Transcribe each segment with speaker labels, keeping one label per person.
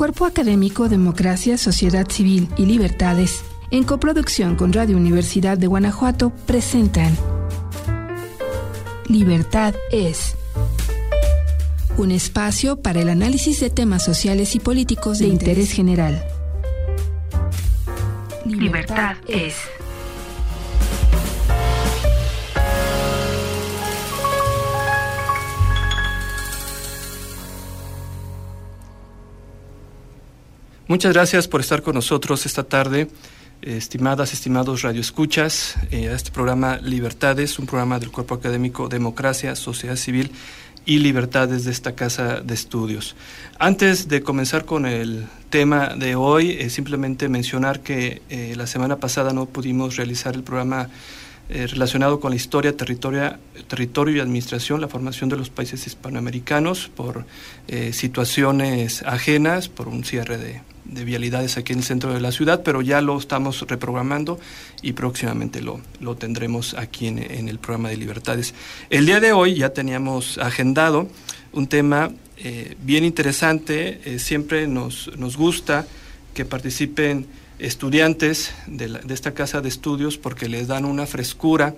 Speaker 1: Cuerpo Académico Democracia, Sociedad Civil y Libertades, en coproducción con Radio Universidad de Guanajuato, presentan Libertad es un espacio para el análisis de temas sociales y políticos de, interés general.
Speaker 2: Libertad es.
Speaker 3: Muchas gracias por estar con nosotros esta tarde, estimadas, estimados radioescuchas, eh, a este programa Libertades, un programa del Cuerpo Académico Democracia, Sociedad Civil y Libertades de esta casa de estudios. Antes de comenzar con el tema de hoy, eh, simplemente mencionar que eh, la semana pasada no pudimos realizar el programa relacionado con la historia, territorio, territorio y administración, la formación de los países hispanoamericanos por situaciones ajenas, por un cierre de, de vialidades aquí en el centro de la ciudad, pero ya lo estamos reprogramando y próximamente lo, lo tendremos aquí en, el programa de Libertades. El día de hoy ya teníamos agendado un tema eh, bien interesante, eh, siempre nos, nos gusta que participen estudiantes de, de, esta casa de estudios porque les dan una frescura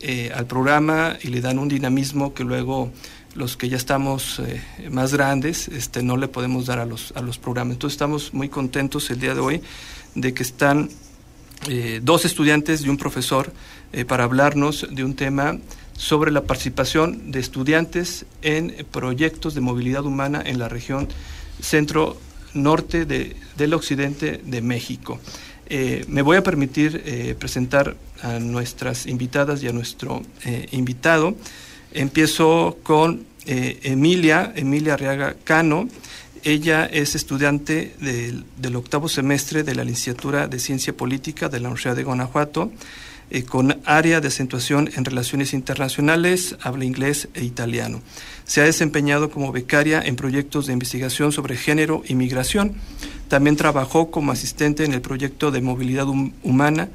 Speaker 3: eh, al programa y le dan un dinamismo que luego los que ya estamos eh, más grandes, este, no le podemos dar a los, a los programas. Entonces estamos muy contentos el día de hoy de que están eh, dos estudiantes y un profesor eh, para hablarnos de un tema sobre la participación de estudiantes en proyectos de movilidad humana en la región centro-norte de, del occidente de México. me voy a permitir presentar a nuestras invitadas y a nuestro invitado. Empiezo con eh, Emilia, Emilia Arriaga Cano. Ella es estudiante del, octavo semestre de la licenciatura de Ciencia Política de la Universidad de Guanajuato, eh, con área de acentuación en relaciones internacionales, habla inglés e italiano. Se ha desempeñado como becaria en proyectos de investigación sobre género y migración. También trabajó como asistente en el proyecto de movilidad humana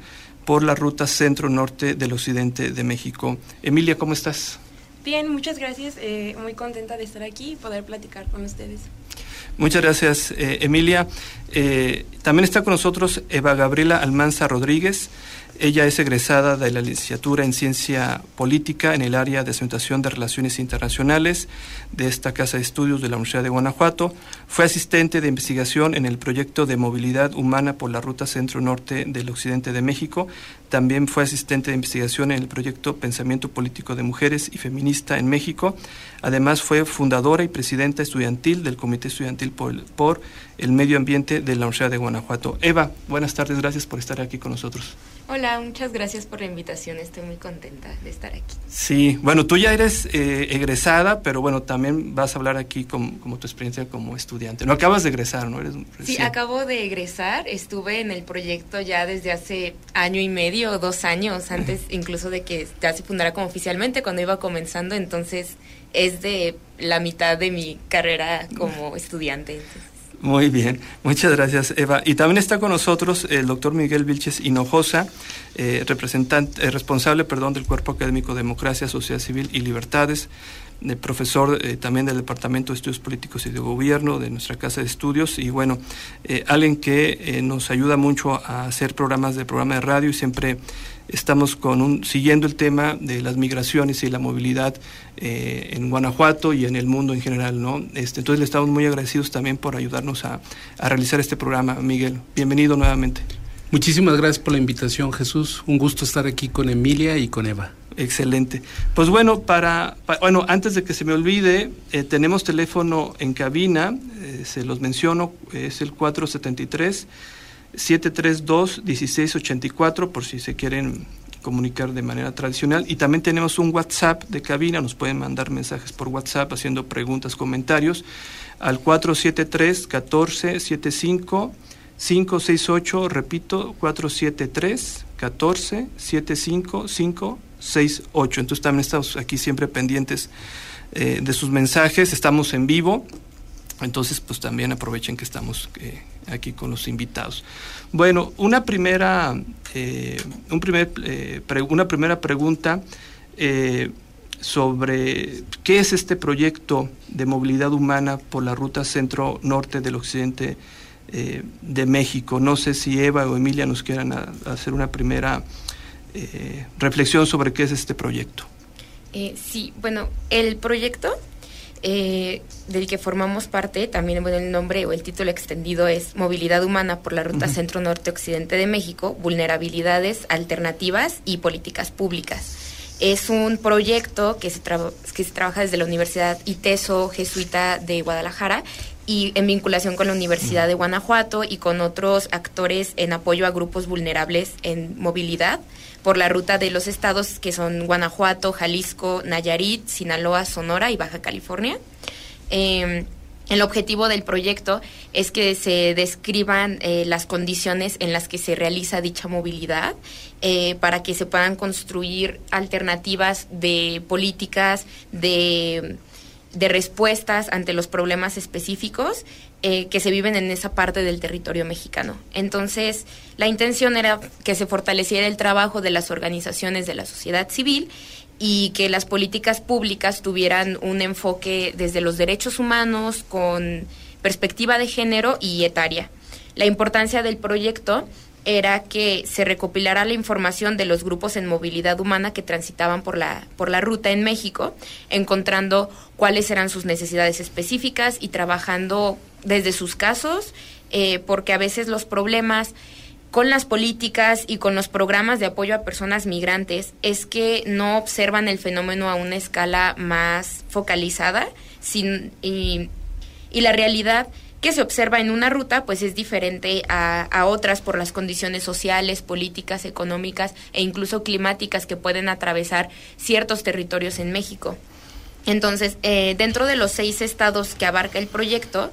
Speaker 3: por la ruta centro-norte del occidente de México. Emilia, ¿cómo estás?
Speaker 4: Bien, muchas gracias. Eh, muy contenta de estar aquí y poder platicar con ustedes.
Speaker 3: Muchas gracias, eh, Emilia. Eh, también está con nosotros Eva Gabriela Almanza Rodríguez. Ella es egresada de la licenciatura en Ciencia Política en el área de acentuación de Relaciones Internacionales de esta Casa de Estudios de la Universidad de Guanajuato. Fue asistente de investigación en el proyecto de movilidad humana por la ruta centro-norte del occidente de México. También fue asistente de investigación en el proyecto Pensamiento Político de Mujeres y Feminista en México. Además, fue fundadora y presidenta estudiantil del Comité Estudiantil por, por el Medio Ambiente de la Universidad de Guanajuato. Eva, buenas tardes, gracias por estar aquí con nosotros.
Speaker 4: Hola, muchas gracias por la invitación, estoy muy contenta de estar aquí.
Speaker 3: Sí, bueno, tú ya eres eh, egresada, pero bueno, también vas a hablar aquí como, como, tu experiencia como estudiante. No acabas de egresar, ¿no? Eres
Speaker 4: sí, acabo de egresar, estuve en el proyecto ya desde hace año y medio o dos años, antes incluso de que ya se fundara como oficialmente, cuando iba comenzando, entonces es de la mitad de mi carrera como estudiante.
Speaker 3: Muy bien, muchas gracias Eva. Y también está con nosotros el doctor Miguel Vilches Hinojosa, eh, representante, eh, responsable perdón, del Cuerpo Académico Democracia, Sociedad Civil y Libertades, profesor eh, también del Departamento de Estudios Políticos y de Gobierno de nuestra Casa de Estudios y bueno, alguien que nos ayuda mucho a hacer programas de programa de radio y siempre estamos con un, siguiendo el tema de las migraciones y la movilidad eh, en Guanajuato y en el mundo en general, ¿no? Este, entonces le estamos muy agradecidos también por ayudarnos a, a realizar este programa, Miguel. Bienvenido nuevamente.
Speaker 5: Muchísimas gracias por la invitación, Jesús. Un gusto estar aquí con Emilia y con Eva.
Speaker 3: Excelente. Pues bueno, para, bueno, antes de que se me olvide, eh, tenemos teléfono en cabina, eh, se los menciono, es el 473 732-1684 por si se quieren comunicar de manera tradicional. Y también tenemos un WhatsApp de cabina, nos pueden mandar mensajes por WhatsApp haciendo preguntas, comentarios al 473-1475. 568, repito, 473 14 75 568. Entonces también estamos aquí siempre pendientes eh, de sus mensajes. Estamos en vivo entonces, pues también aprovechen que estamos eh, aquí con los invitados. Bueno, una primera, eh, eh, una primera pregunta sobre qué es este proyecto de movilidad humana por la ruta centro-norte del occidente eh, de México. No sé si Eva o Emilia nos quieran hacer una primera eh, reflexión sobre qué es este proyecto.
Speaker 4: Eh, sí, bueno, el proyecto del que formamos parte, también bueno, el nombre o el título extendido es Movilidad Humana por la Ruta Centro-Norte-Occidente de México, Vulnerabilidades, Alternativas y Políticas Públicas. Es un proyecto que se, que se trabaja desde la Universidad ITESO Jesuita de Guadalajara y en vinculación con la Universidad de Guanajuato y con otros actores en apoyo a grupos vulnerables en movilidad por la ruta de los estados que son Guanajuato, Jalisco, Nayarit, Sinaloa, Sonora y Baja California. Em, el objetivo del proyecto es que se describan eh, las condiciones en las que se realiza dicha movilidad eh, para que se puedan construir alternativas de políticas, de, respuestas ante los problemas específicos eh, que se viven en esa parte del territorio mexicano. Entonces, la intención era que se fortaleciera el trabajo de las organizaciones de la sociedad civil y que las políticas públicas tuvieran un enfoque desde los derechos humanos con perspectiva de género y etaria. La importancia del proyecto era que se recopilara la información de los grupos en movilidad humana que transitaban por la, por la ruta en México, encontrando cuáles eran sus necesidades específicas y trabajando desde sus casos, eh, porque a veces los problemas con las políticas y con los programas de apoyo a personas migrantes es que no observan el fenómeno a una escala más focalizada sin, y, la realidad que se observa en una ruta pues es diferente a, otras por las condiciones sociales, políticas, económicas e incluso climáticas que pueden atravesar ciertos territorios en México. Entonces, eh, dentro de los seis estados que abarca el proyecto,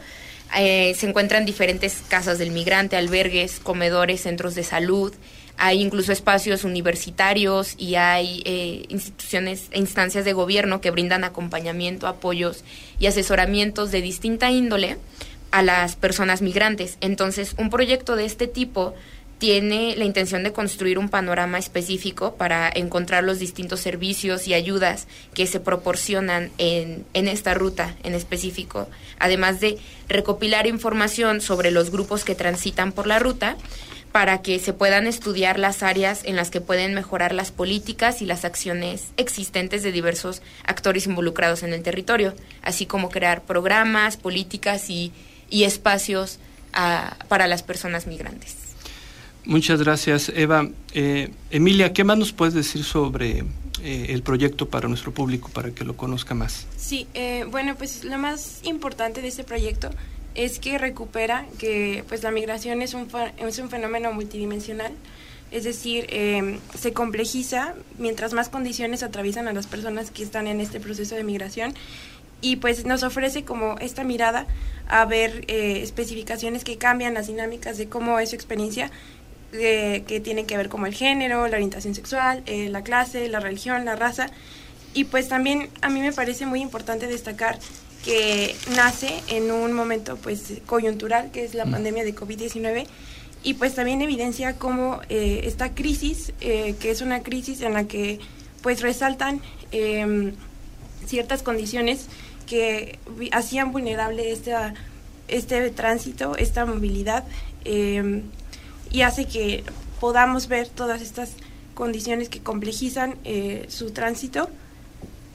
Speaker 4: eh, se encuentran diferentes casas del migrante, albergues, comedores, centros de salud, hay incluso espacios universitarios y hay eh, instituciones e instancias de gobierno que brindan acompañamiento, apoyos y asesoramientos de distinta índole a las personas migrantes. Entonces, un proyecto de este tipo tiene la intención de construir un panorama específico para encontrar los distintos servicios y ayudas que se proporcionan en, en esta ruta en específico, además de recopilar información sobre los grupos que transitan por la ruta para que se puedan estudiar las áreas en las que pueden mejorar las políticas y las acciones existentes de diversos actores involucrados en el territorio, así como crear programas, políticas y, y espacios para las personas migrantes.
Speaker 3: Muchas gracias, Eva. Eh, Emilia, ¿qué más nos puedes decir sobre eh, el proyecto para nuestro público, para que lo conozca más?
Speaker 2: Sí, eh, bueno, pues lo más importante de este proyecto es que recupera que pues la migración es un, es un fenómeno multidimensional, es decir, se complejiza mientras más condiciones atraviesan a las personas que están en este proceso de migración y pues nos ofrece como esta mirada a ver especificaciones que cambian las dinámicas de cómo es su experiencia que tienen que ver como el género, la orientación sexual, eh, la clase, la religión, la raza. Y pues también a mí me parece muy importante destacar que nace en un momento pues coyuntural, que es la pandemia de COVID-19, y pues también evidencia cómo eh, esta crisis, eh, que es una crisis en la que pues resaltan em, ciertas condiciones que hacían vulnerable esta, este tránsito, esta movilidad, em, y hace que podamos ver todas estas condiciones que complejizan eh, su tránsito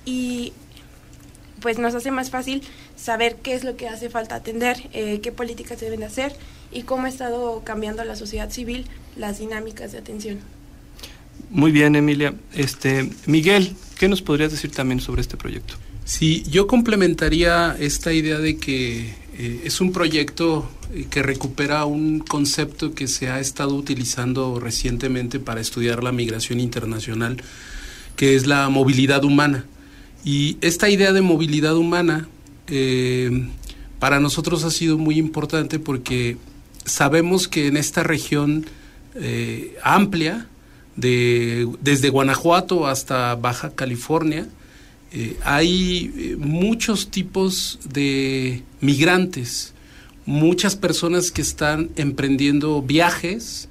Speaker 2: y pues nos hace más fácil saber qué es lo que hace falta atender, eh, qué políticas se deben hacer y cómo ha estado cambiando la sociedad civil las dinámicas de atención.
Speaker 3: Muy bien, Emilia. Este, Miguel, ¿qué nos podrías decir también sobre este proyecto?
Speaker 5: Sí, yo complementaría esta idea de que eh, es un proyecto eh, que recupera un concepto que se ha estado utilizando recientemente para estudiar la migración internacional, que es la movilidad humana. Y esta idea de movilidad humana eh, para nosotros ha sido muy importante porque sabemos que en esta región amplia, de, desde Guanajuato hasta Baja California, eh, hay eh, muchos tipos de migrantes, muchas personas que están emprendiendo viajes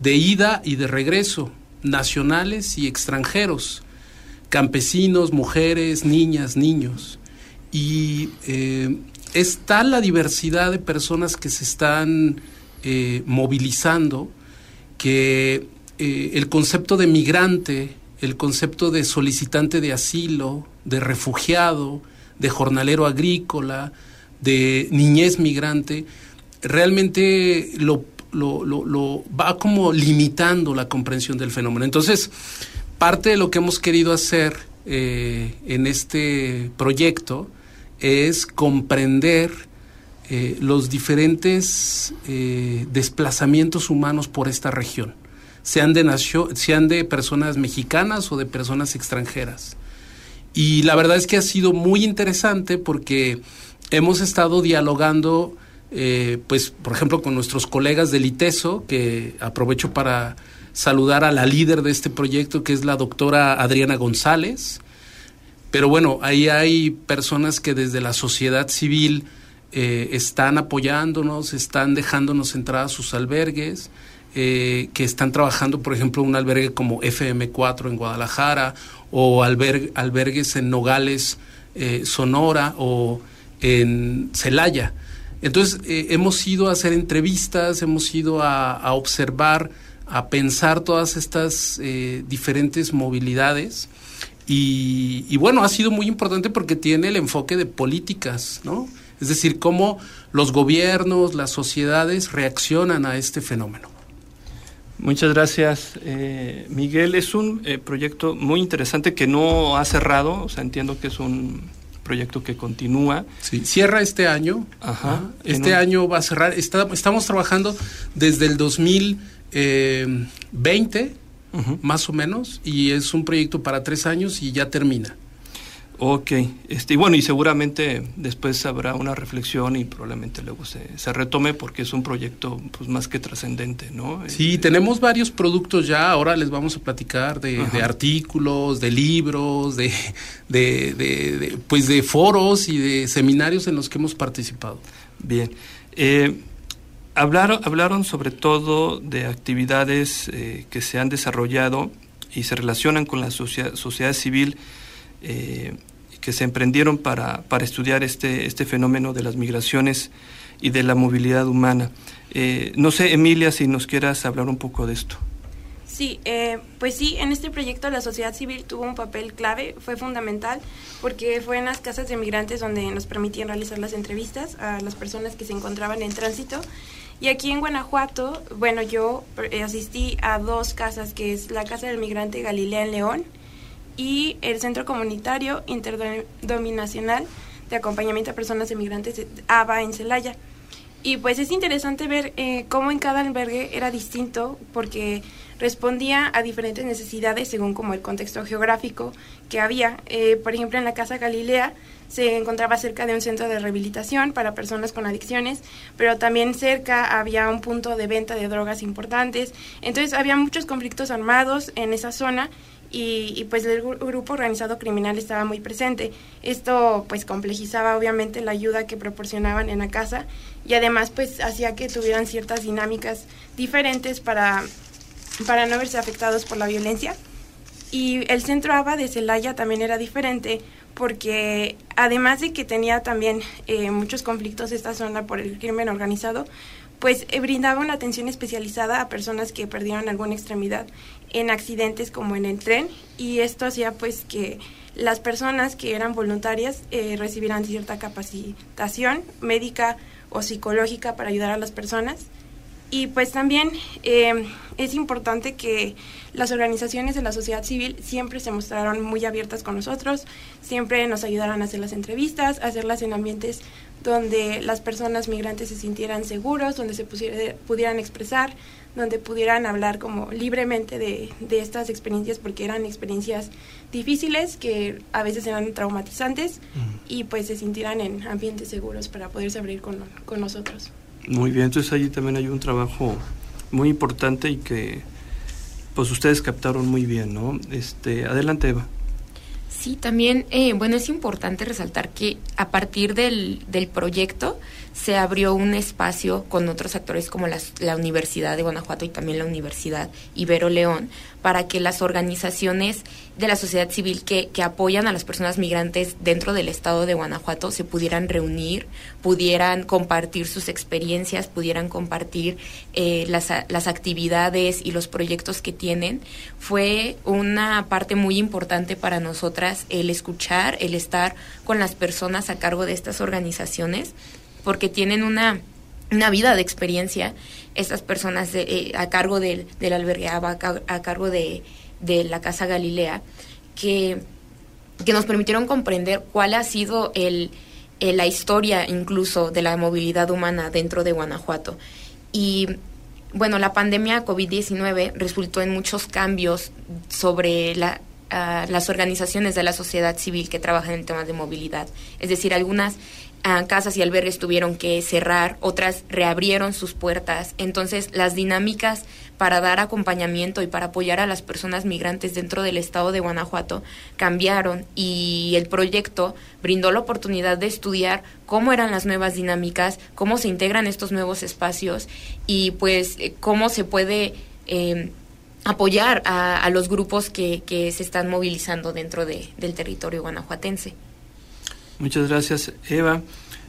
Speaker 5: de ida y de regreso, nacionales y extranjeros, campesinos, mujeres, niñas, niños. Y eh, está la diversidad de personas que se están eh, movilizando, que el concepto de migrante, el concepto de solicitante de asilo, de refugiado, de jornalero agrícola, de niñez migrante, realmente lo, lo, va como limitando la comprensión del fenómeno. Entonces, parte de lo que hemos querido hacer eh, en este proyecto es comprender eh, los diferentes eh, desplazamientos humanos por esta región, sean de, sean de personas mexicanas o de personas extranjeras. Y la verdad es que ha sido muy interesante porque hemos estado dialogando, eh, pues, por ejemplo, con nuestros colegas del ITESO, que aprovecho para saludar a la líder de este proyecto, que es la doctora Adriana González. Pero bueno, ahí hay personas que desde la sociedad civil eh, están apoyándonos, están dejándonos entrar a sus albergues, eh, que están trabajando, por ejemplo, un albergue como FM4 en Guadalajara o albergues en Nogales, eh, Sonora o en Celaya. Entonces, hemos ido a hacer entrevistas, hemos ido a, observar, a pensar todas estas diferentes movilidades. Y, y, bueno, ha sido muy importante porque tiene el enfoque de políticas, ¿no? Es decir, cómo los gobiernos, las sociedades reaccionan a este fenómeno.
Speaker 3: Muchas gracias, eh, Miguel. Es un eh, proyecto muy interesante que no ha cerrado, o sea, entiendo que es un proyecto que continúa.
Speaker 5: Sí, cierra este año. Ajá. Este año va a cerrar. estamos trabajando desde el 2020, eh, más o menos, y es un proyecto para tres años y ya termina.
Speaker 3: Ok, este, y bueno, y seguramente después habrá una reflexión y probablemente luego se, se retome porque es un proyecto pues más que trascendente, ¿no?
Speaker 5: Sí, este, tenemos varios productos ya, ahora les vamos a platicar de, artículos, de libros, de, de, pues de foros y de seminarios en los que hemos participado.
Speaker 3: Bien, eh, hablaron, hablaron sobre todo de actividades eh, que se han desarrollado y se relacionan con la sociedad, sociedad civil eh, que se emprendieron para, para, estudiar este, este fenómeno de las migraciones y de la movilidad humana. Eh, no sé, Emilia, si nos quieras hablar un poco de esto.
Speaker 2: Sí, eh, pues sí, en este proyecto la sociedad civil tuvo un papel clave, fue fundamental, porque fue en las casas de migrantes donde nos permitían realizar las entrevistas a las personas que se encontraban en tránsito. Y aquí en Guanajuato, bueno, yo asistí a dos casas, que es la Casa del Migrante Galilea en León y el Centro Comunitario Interdominacional de Acompañamiento a Personas Emigrantes ABA en Celaya. Y pues es interesante ver eh, cómo en cada albergue era distinto porque respondía a diferentes necesidades según como el contexto geográfico que había. Eh, por ejemplo, en la Casa Galilea se encontraba cerca de un centro de rehabilitación para personas con adicciones, pero también cerca había un punto de venta de drogas importantes. Entonces había muchos conflictos armados en esa zona y, pues el grupo organizado criminal estaba muy presente. Esto pues complejizaba obviamente la ayuda que proporcionaban en la casa y además pues hacía que tuvieran ciertas dinámicas diferentes para, para no verse afectados por la violencia. Y el centro ABA de Celaya también era diferente porque además de que tenía también eh, muchos conflictos esta zona por el crimen organizado, pues eh, brindaba una atención especializada a personas que perdieron alguna extremidad en accidentes como en el tren y esto hacía pues que las personas que eran voluntarias eh, recibieran cierta capacitación médica o psicológica para ayudar a las personas. Y pues también eh, es importante que las organizaciones de la sociedad civil siempre se mostraron muy abiertas con nosotros, siempre nos ayudaron a hacer las entrevistas, a hacerlas en ambientes donde las personas migrantes se sintieran seguros, donde se pudieran expresar, donde pudieran hablar como libremente de, estas experiencias, porque eran experiencias difíciles que a veces eran traumatizantes y pues se sintieran en ambientes seguros para poderse abrir con, con nosotros.
Speaker 3: Muy bien, entonces allí también hay un trabajo muy importante y que pues ustedes captaron muy bien, ¿no? Este, adelante Eva.
Speaker 4: Sí, también, eh, bueno, es importante resaltar que a partir del, del proyecto se abrió un espacio con otros actores como la Universidad de Guanajuato y también la Universidad Ibero León para que las organizaciones de la sociedad civil que, que, apoyan a las personas migrantes dentro del estado de Guanajuato se pudieran reunir, pudieran compartir sus experiencias, pudieran compartir eh, las, las actividades y los proyectos que tienen. Fue una parte muy importante para nosotras el escuchar, el estar con las personas a cargo de estas organizaciones porque tienen una, una vida de experiencia, estas personas eh, a cargo del, del albergue a, a cargo de, de, la Casa Galilea, que, que nos permitieron comprender cuál ha sido el, la historia incluso de la movilidad humana dentro de Guanajuato. Y bueno, la pandemia COVID-19 resultó en muchos cambios sobre la, uh, las organizaciones de la sociedad civil que trabajan en temas de movilidad. Es decir, algunas casas y albergues tuvieron que cerrar, otras reabrieron sus puertas. Entonces, las dinámicas para dar acompañamiento y para apoyar a las personas migrantes dentro del estado de Guanajuato cambiaron y el proyecto brindó la oportunidad de estudiar cómo eran las nuevas dinámicas, cómo se integran estos nuevos espacios y pues eh, cómo se puede eh, apoyar a, los grupos que, que se están movilizando dentro de, del territorio guanajuatense.
Speaker 3: Muchas gracias, Eva.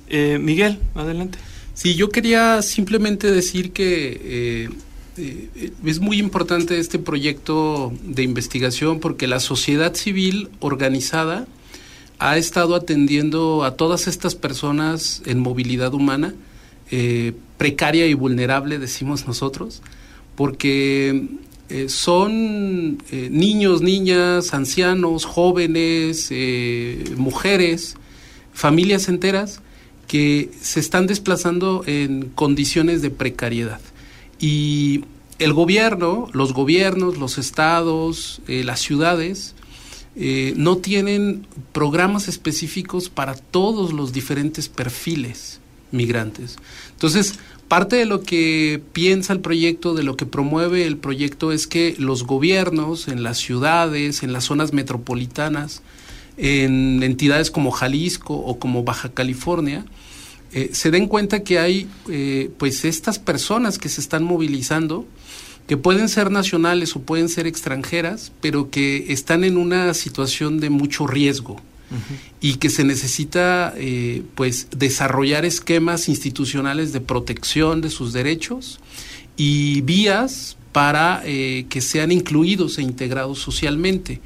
Speaker 3: Eh, Miguel, adelante.
Speaker 5: Sí, yo quería simplemente decir que eh, eh, es muy importante este proyecto de investigación porque la sociedad civil organizada ha estado atendiendo a todas estas personas en movilidad humana, precaria y vulnerable, decimos nosotros, porque son niños, niñas, ancianos, jóvenes, mujeres, familias enteras que se están desplazando en condiciones de precariedad. Y el gobierno, los gobiernos, los estados, eh, las ciudades, eh, no tienen programas específicos para todos los diferentes perfiles migrantes. Entonces, parte de lo que piensa el proyecto, de lo que promueve el proyecto, es que los gobiernos en las ciudades, en las zonas metropolitanas, en entidades como Jalisco o como Baja California, eh, se den cuenta que hay eh, pues estas personas que se están movilizando, que pueden ser nacionales o pueden ser extranjeras, pero que están en una situación de mucho riesgo y que se necesita eh, pues desarrollar esquemas institucionales de protección de sus derechos y vías para que sean incluidos e integrados socialmente.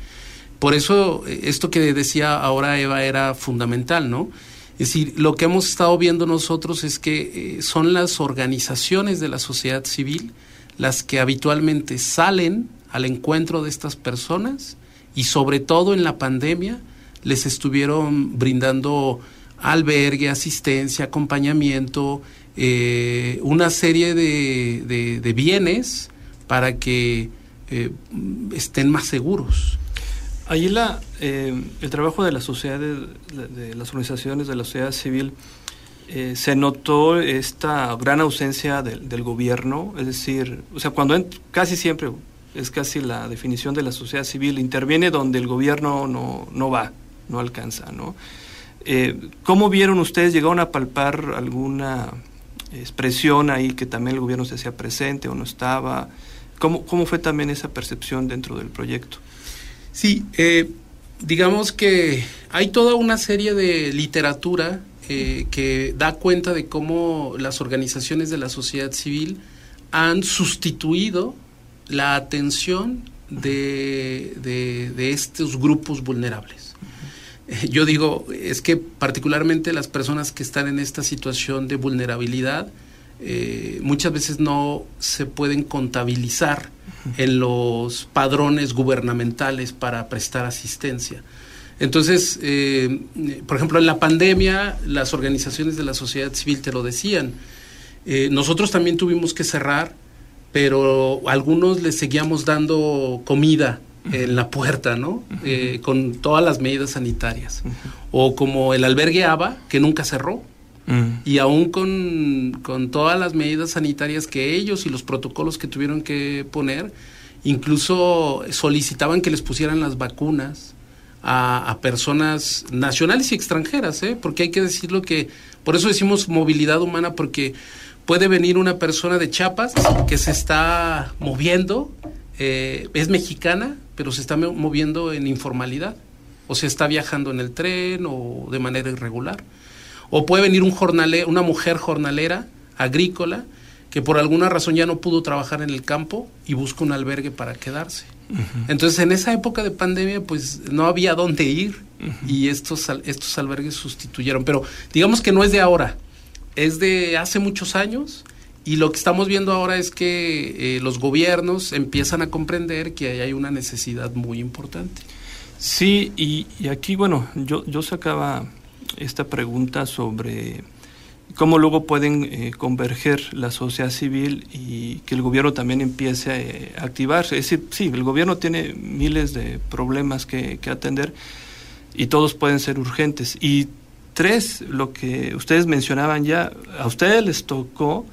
Speaker 5: Por eso eh, esto que decía ahora Eva era fundamental, ¿no? Es decir, lo que hemos estado viendo nosotros es que eh, son las organizaciones de la sociedad civil las que habitualmente salen al encuentro de estas personas y sobre todo en la pandemia les estuvieron brindando albergue, asistencia, acompañamiento, eh, una serie de, de, bienes para que estén más seguros.
Speaker 3: Ahí la, eh, el trabajo de la sociedad, de, las organizaciones de la sociedad civil, eh, se notó esta gran ausencia del gobierno, es decir, o sea, cuando casi siempre es casi la definición de la sociedad civil, interviene donde el gobierno no, no va, no alcanza, ¿no? Eh, ¿Cómo vieron ustedes, llegaron a palpar alguna expresión ahí que también el gobierno se hacía presente o no estaba? ¿Cómo, cómo fue también esa percepción dentro del proyecto?
Speaker 5: Sí, eh, digamos que hay toda una serie de literatura eh, que da cuenta de cómo las organizaciones de la sociedad civil han sustituido la atención de, de, estos grupos vulnerables. Eh, yo digo, es que particularmente las personas que están en esta situación de vulnerabilidad eh, muchas veces no se pueden contabilizar en los padrones gubernamentales para prestar asistencia. Entonces, eh, por ejemplo, en la pandemia, las organizaciones de la sociedad civil te lo decían. Eh, nosotros también tuvimos que cerrar, pero algunos les seguíamos dando comida en la puerta, ¿no? Eh, con todas las medidas sanitarias. O como el albergue ABA, que nunca cerró. Y aún con, con, todas las medidas sanitarias que ellos y los protocolos que tuvieron que poner, incluso solicitaban que les pusieran las vacunas a, personas nacionales y extranjeras, ¿eh? porque hay que decirlo que, por eso decimos movilidad humana, porque puede venir una persona de Chiapas que se está moviendo, eh, es mexicana, pero se está moviendo en informalidad, o se está viajando en el tren o de manera irregular. O puede venir un jornale, una mujer jornalera, agrícola, que por alguna razón ya no pudo trabajar en el campo y busca un albergue para quedarse. Entonces, en esa época de pandemia, pues no había dónde ir y estos, estos albergues sustituyeron. Pero digamos que no es de ahora, es de hace muchos años y lo que estamos viendo ahora es que eh, los gobiernos empiezan a comprender que hay una necesidad muy importante.
Speaker 3: Sí, y, y aquí, bueno, yo, yo sacaba esta pregunta sobre cómo luego pueden eh, converger la sociedad civil y que el gobierno también empiece a, eh, activarse. Es decir, sí, el gobierno tiene miles de problemas que, atender y todos pueden ser urgentes. Y tres, lo que ustedes mencionaban ya, a ustedes les tocó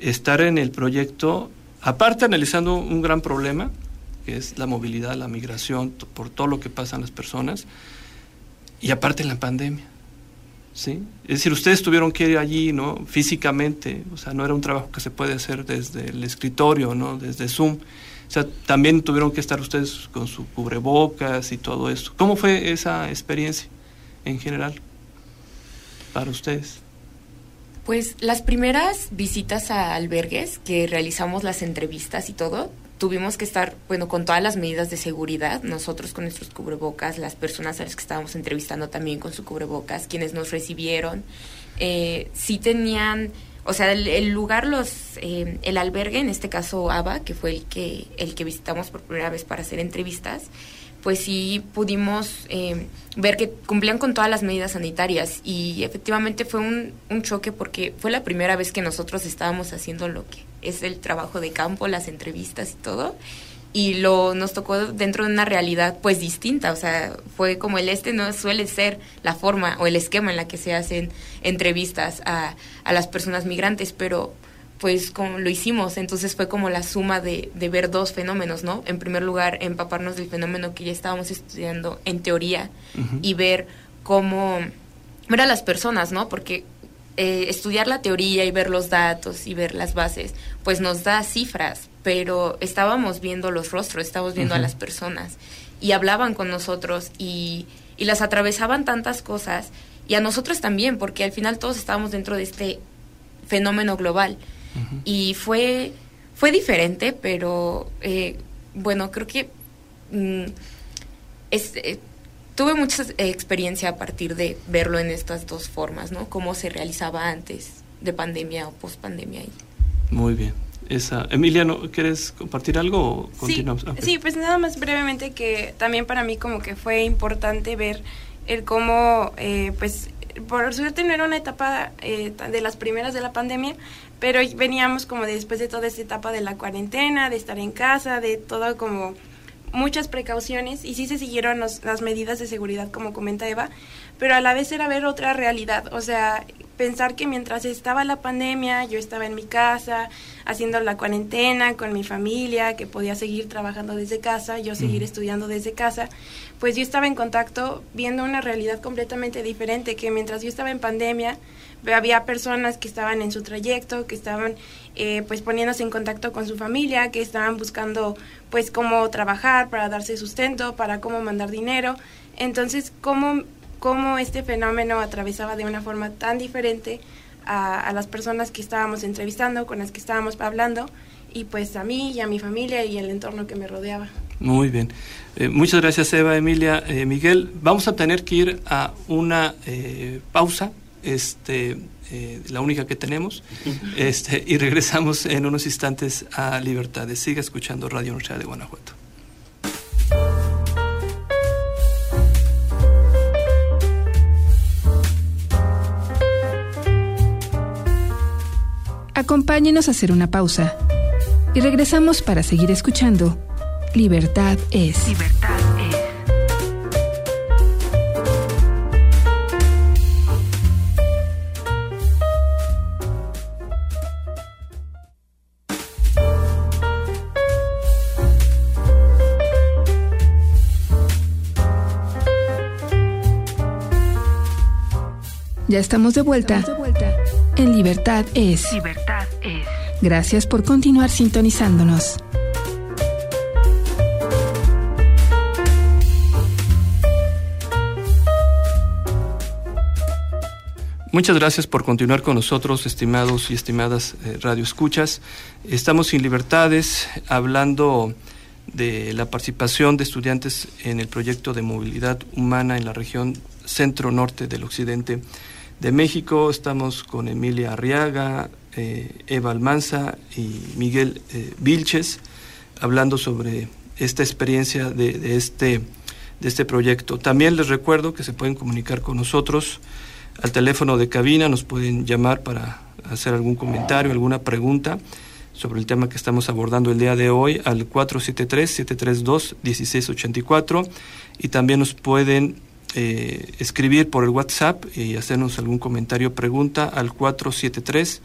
Speaker 3: estar en el proyecto, aparte analizando un gran problema, que es la movilidad, la migración, por todo lo que pasan las personas, y aparte en la pandemia. ¿Sí? Es decir, ustedes tuvieron que ir allí, ¿no? Físicamente, o sea, no era un trabajo que se puede hacer desde el escritorio, ¿no? Desde Zoom. O sea, también tuvieron que estar ustedes con su cubrebocas y todo eso. ¿Cómo fue esa experiencia en general para ustedes?
Speaker 4: Pues las primeras visitas a albergues que realizamos las entrevistas y todo, tuvimos que estar, bueno, con todas las medidas de seguridad, nosotros con nuestros cubrebocas, las personas a las que estábamos entrevistando también con su cubrebocas, quienes nos recibieron, eh, sí tenían, o sea, el, lugar, los, eh, el albergue, en este caso ABA, que fue el que, el que visitamos por primera vez para hacer entrevistas, pues sí pudimos eh, ver que cumplían con todas las medidas sanitarias. Y efectivamente fue un, un choque porque fue la primera vez que nosotros estábamos haciendo lo que es el trabajo de campo, las entrevistas y todo. Y lo nos tocó dentro de una realidad pues distinta, o sea, fue como el este no suele ser la forma o el esquema en la que se hacen entrevistas a, a las personas migrantes, pero pues como lo hicimos, entonces fue como la suma de, de, ver dos fenómenos, ¿no? En primer lugar, empaparnos del fenómeno que ya estábamos estudiando en teoría y ver cómo ver a las personas, ¿no? Porque eh, estudiar la teoría y ver los datos y ver las bases, pues nos da cifras, pero estábamos viendo los rostros, estábamos viendo a las personas y hablaban con nosotros y, y las atravesaban tantas cosas y a nosotros también, porque al final todos estábamos dentro de este fenómeno global. Y fue, fue diferente, pero eh, bueno, creo que mm, es, eh, tuve mucha experiencia a partir de verlo en estas dos formas, ¿no? Cómo se realizaba antes de pandemia o post pandemia.
Speaker 3: Muy bien. Esa. Emiliano, ¿quieres compartir algo o
Speaker 2: continuamos? Sí, sí, pues nada más brevemente que también para mí como que fue importante ver el cómo, eh, pues por suerte no era una etapa eh, de las primeras de la pandemia, pero veníamos como después de toda esta etapa de la cuarentena, de estar en casa, de todo como muchas precauciones y sí se siguieron las medidas de seguridad, como comenta Eva, pero a la vez era ver otra realidad, o sea, pensar que mientras estaba la pandemia, yo estaba en mi casa, haciendo la cuarentena con mi familia, que podía seguir trabajando desde casa, yo seguir estudiando desde casa, pues yo estaba en contacto viendo una realidad completamente diferente, que mientras yo estaba en pandemia, había personas que estaban en su trayecto, que estaban eh, pues poniéndose en contacto con su familia, que estaban buscando pues cómo trabajar para darse sustento, para cómo mandar dinero. Entonces, cómo, cómo este fenómeno atravesaba de una forma tan diferente a, las personas que estábamos entrevistando, con las que estábamos hablando, y pues a mí y a mi familia y el entorno que me rodeaba.
Speaker 3: Muy bien. Eh, muchas gracias Eva, Emilia, eh, Miguel. Vamos a tener que ir a una pausa este, eh, la única que tenemos, este, y regresamos en unos instantes a Libertades. Siga escuchando Radio Universidad de Guanajuato.
Speaker 1: Acompáñenos a hacer una pausa y regresamos para seguir escuchando Libertad es. Libertad Ya estamos de vuelta. En Libertad es. Libertad es. Gracias por continuar sintonizándonos.
Speaker 3: Muchas gracias por continuar con nosotros, estimados y estimadas eh, radioescuchas. Estamos en Libertades hablando de la participación de estudiantes en el proyecto de movilidad humana en la región centro-norte del occidente de México. Estamos con Emilia Arriaga, eh, Eva Almanza y Miguel eh, Vilches hablando sobre esta experiencia de, este, de este proyecto. También les recuerdo que se pueden comunicar con nosotros al teléfono de cabina, nos pueden llamar para hacer algún comentario, alguna pregunta sobre el tema que estamos abordando el día de hoy al 473-732-1684 y también nos pueden eh, escribir por el WhatsApp y hacernos algún comentario o pregunta al 473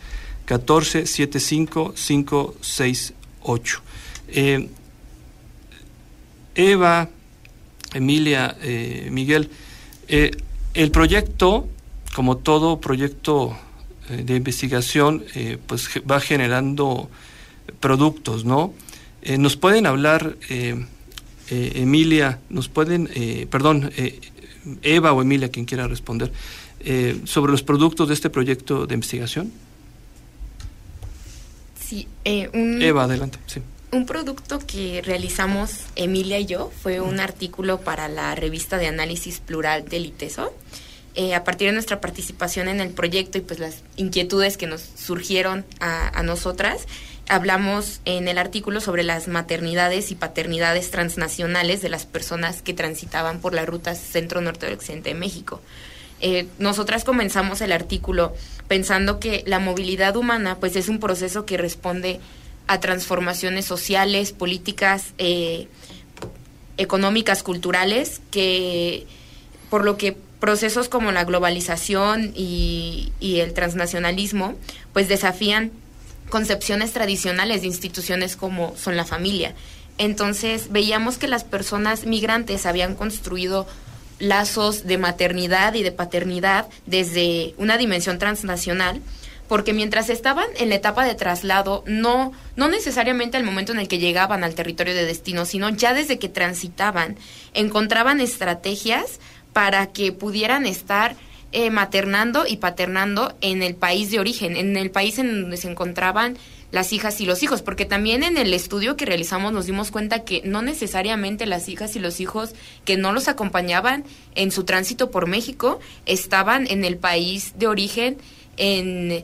Speaker 3: 1475 568. Eh, Eva, Emilia, eh, Miguel, eh, el proyecto, como todo proyecto de investigación, pues va generando productos, ¿no? nos pueden hablar, Emilia, nos pueden, perdón, Eva o Emilia, quien quiera responder, eh, sobre los productos de este proyecto de investigación?
Speaker 4: Sí, eh, un,
Speaker 3: Eva, adelante. Sí.
Speaker 4: Un producto que realizamos Emilia y yo fue un artículo para la revista de análisis plural del ITESO. Eh, a partir de nuestra participación en el proyecto y pues las inquietudes que nos surgieron a, a nosotras, hablamos en el artículo sobre las maternidades y paternidades transnacionales de las personas que transitaban por la ruta centro-norte del occidente de México. Eh, nosotras comenzamos el artículo pensando que la movilidad humana pues es un proceso que responde a transformaciones sociales, políticas, eh, económicas, culturales, que por lo que procesos como la globalización y, y el transnacionalismo pues desafían concepciones tradicionales de instituciones como son la familia. Entonces veíamos que las personas migrantes habían construido lazos de maternidad y de paternidad desde una dimensión transnacional, porque mientras estaban en la etapa de traslado, no, no necesariamente al momento en el que llegaban al territorio de destino, sino ya desde que transitaban, encontraban estrategias para que pudieran estar eh, maternando y paternando en el país de origen, en el país en donde se encontraban las hijas y los hijos, porque también en el estudio que realizamos nos dimos cuenta que no necesariamente las hijas y los hijos que no los acompañaban en su tránsito por México estaban en el país de origen en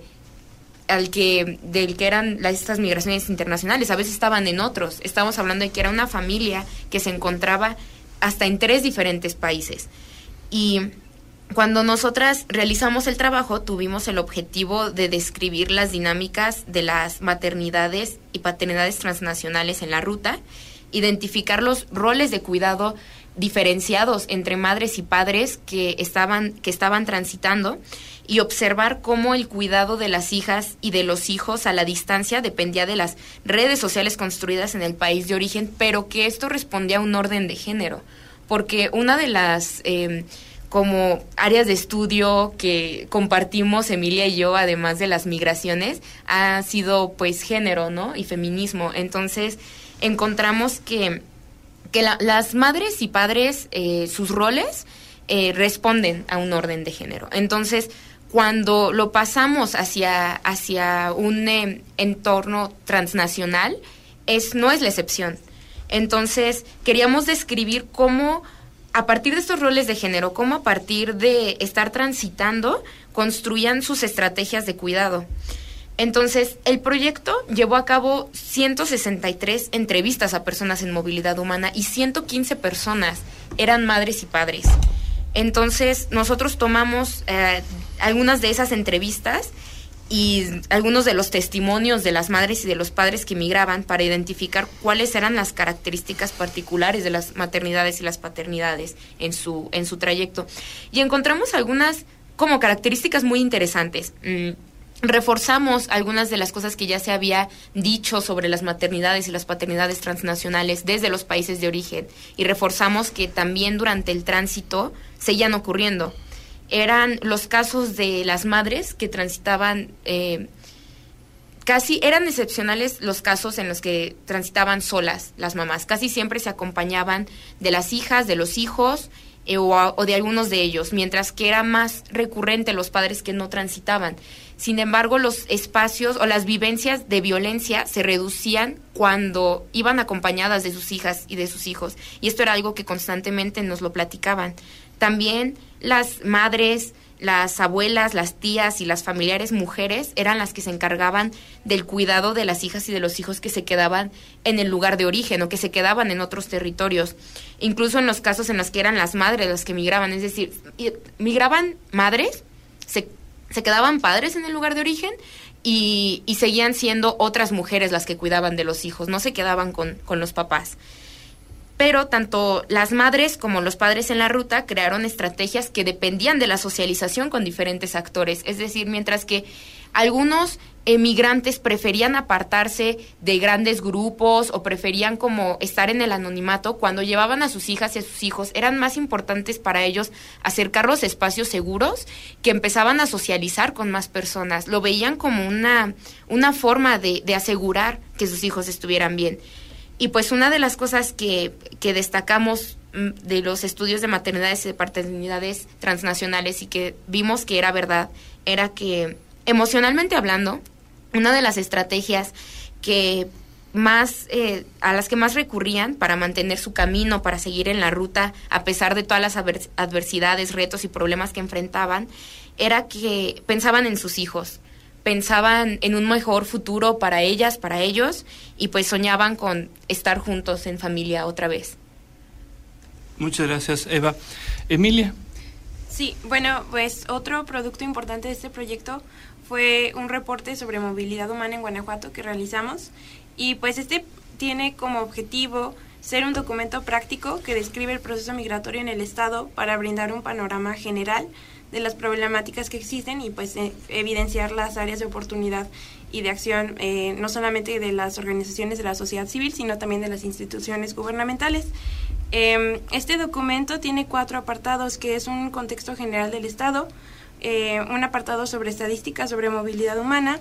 Speaker 4: al que del que eran las, estas migraciones internacionales, a veces estaban en otros. Estamos hablando de que era una familia que se encontraba hasta en tres diferentes países. Y cuando nosotras realizamos el trabajo, tuvimos el objetivo de describir las dinámicas de las maternidades y paternidades transnacionales en la ruta, identificar los roles de cuidado diferenciados entre madres y padres que estaban, que estaban transitando y observar cómo el cuidado de las hijas y de los hijos a la distancia dependía de las redes sociales construidas en el país de origen, pero que esto respondía a un orden de género. Porque una de las... Eh, como áreas de estudio que compartimos Emilia y yo, además de las migraciones, ha sido pues género, ¿no? Y feminismo. Entonces, encontramos que, que las madres y padres, eh, sus roles, eh, responden a un orden de género. Entonces, cuando lo pasamos hacia, hacia un eh, entorno transnacional, es, no es la excepción. Entonces, queríamos describir cómo a partir de estos roles de género, cómo a partir de estar transitando construían sus estrategias de cuidado. Entonces, el proyecto llevó a cabo 163 entrevistas a personas en movilidad humana y 115 personas eran madres y padres. Entonces, nosotros tomamos eh, algunas de esas entrevistas y algunos de los testimonios de las madres y de los padres que migraban para identificar cuáles eran las características particulares de las maternidades y las paternidades en su, en su trayecto. Y encontramos algunas como características muy interesantes. Mm, reforzamos algunas de las cosas que ya se había dicho sobre las maternidades y las paternidades transnacionales desde los países de origen y reforzamos que también durante el tránsito seguían ocurriendo eran los casos de las madres que transitaban eh, casi eran excepcionales los casos en los que transitaban solas las mamás. Casi siempre se acompañaban de las hijas, de los hijos eh, o, de algunos de ellos, mientras que era más recurrente los padres que no transitaban. Sin embargo, los espacios o las vivencias de violencia se reducían cuando iban acompañadas de sus hijas y de sus hijos. Y esto era algo que constantemente nos lo platicaban. También las madres, las abuelas, las tías y las familiares mujeres eran las que se encargaban del cuidado de las hijas y de los hijos que se quedaban en el lugar de origen o que se quedaban en otros territorios. Incluso en los casos en los que eran las madres las que migraban, es decir, migraban madres, se, se quedaban padres en el lugar de origen y, y, seguían siendo otras mujeres las que cuidaban de los hijos, no se quedaban con, con los papás pero tanto las madres como los padres en la ruta crearon estrategias que dependían de la socialización con diferentes actores. Es decir, mientras que algunos emigrantes preferían apartarse de grandes grupos o preferían como estar en el anonimato, cuando llevaban a sus hijas y a sus hijos, eran más importantes para ellos acercarlos a espacios seguros que empezaban a socializar con más personas. Lo veían como una, una forma de, de asegurar que sus hijos estuvieran bien. Y pues una de las cosas que, que destacamos mm, de los estudios de maternidades y de paternidades transnacionales y que vimos que era verdad, era que emocionalmente hablando, una de las estrategias que más eh, a las que más recurrían para mantener su camino, para seguir en la ruta a pesar de todas las adversidades, retos y problemas que enfrentaban, era que pensaban en sus hijos pensaban en un mejor futuro para ellas, para ellos, y pues soñaban con estar juntos en familia otra vez.
Speaker 3: Muchas gracias, Eva. Emilia.
Speaker 2: Sí, bueno, pues otro producto importante de este proyecto fue un reporte sobre movilidad humana en Guanajuato que realizamos y pues este tiene como objetivo ser un documento práctico que describe el proceso migratorio en el Estado para brindar un panorama general de las problemáticas que existen y pues eh, evidenciar las áreas de oportunidad y de acción eh, no solamente de las organizaciones de la sociedad civil sino también de las instituciones gubernamentales. Em, este documento tiene cuatro apartados que es un contexto general del Estado, eh, un apartado sobre estadísticas sobre movilidad humana,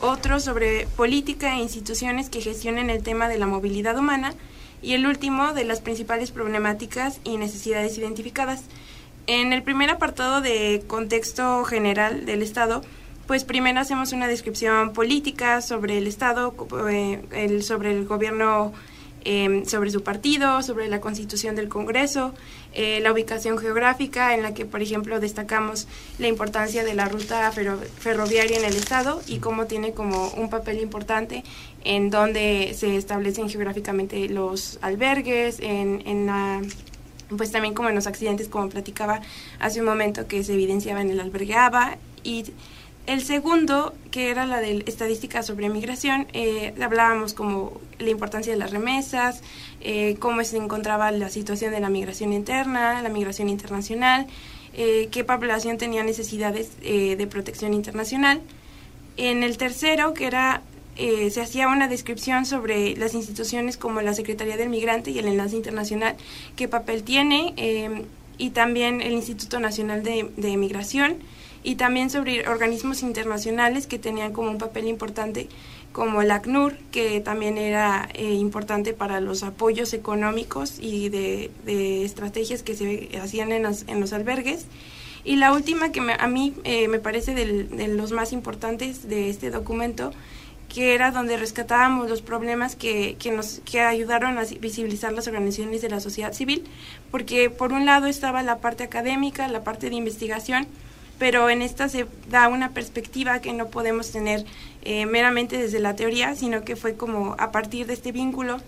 Speaker 2: otro sobre política e instituciones que gestionen el tema de la movilidad humana y el último de las principales problemáticas y necesidades identificadas. En el primer apartado de contexto general del Estado, pues primero hacemos una descripción política sobre el Estado, eh, el, sobre el gobierno, em, sobre su partido, sobre la constitución del Congreso, eh, la ubicación geográfica en la que, por ejemplo, destacamos la importancia de la ruta ferroviaria en el Estado y cómo tiene como un papel importante en donde se establecen geográficamente los albergues, en, en la pues también como en los accidentes, como platicaba hace un momento, que se evidenciaba en el albergue ABA. Y el segundo, que era la de estadística sobre migración, eh, hablábamos como la importancia de las remesas, eh, cómo se encontraba la situación de la migración interna, la migración internacional, eh, qué población tenía necesidades de protección internacional. En el tercero, que era eh, se hacía una descripción sobre las instituciones como la Secretaría del Migrante y el Enlace Internacional, qué papel tiene, eh, y también el Instituto Nacional de, de, Migración, y también sobre organismos internacionales que tenían como un papel importante, como el ACNUR, que también era eh, importante para los apoyos económicos y de, estrategias que se hacían en los, en los albergues. Y la última que a mí me parece de los más importantes de este documento que era donde rescatábamos los problemas que, que, nos que ayudaron a visibilizar las organizaciones de la sociedad civil, porque por un lado estaba la parte académica, la parte de investigación, pero en esta se da una perspectiva que no podemos tener eh, meramente desde la teoría, sino que fue como a partir de este vínculo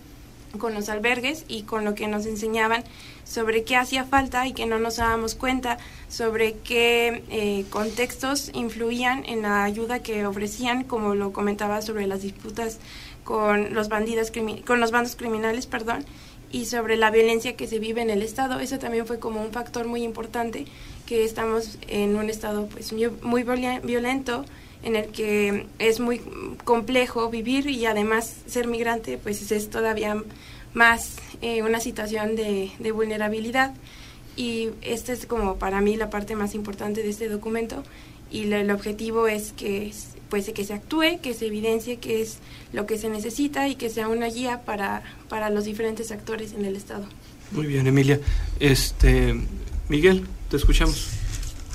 Speaker 2: con los albergues y con lo que nos enseñaban sobre qué hacía falta y que no nos dábamos cuenta sobre qué eh, contextos influían en la ayuda que ofrecían, como lo comentaba sobre las disputas con los bandidos con los bandos criminales, perdón, y sobre la violencia que se vive en el estado. Eso también fue como un factor muy importante que estamos en un estado pues muy violento en el que es muy complejo vivir y además ser migrante pues es todavía más eh, una situación de, vulnerabilidad. y esta es como para mí la parte más importante de este documento y el objetivo es que pues que se actúe, que se evidencie qué es lo que se necesita y que sea una guía para, para los diferentes actores en el Estado.
Speaker 3: Muy bien, Emilia. Este, Miguel, te escuchamos.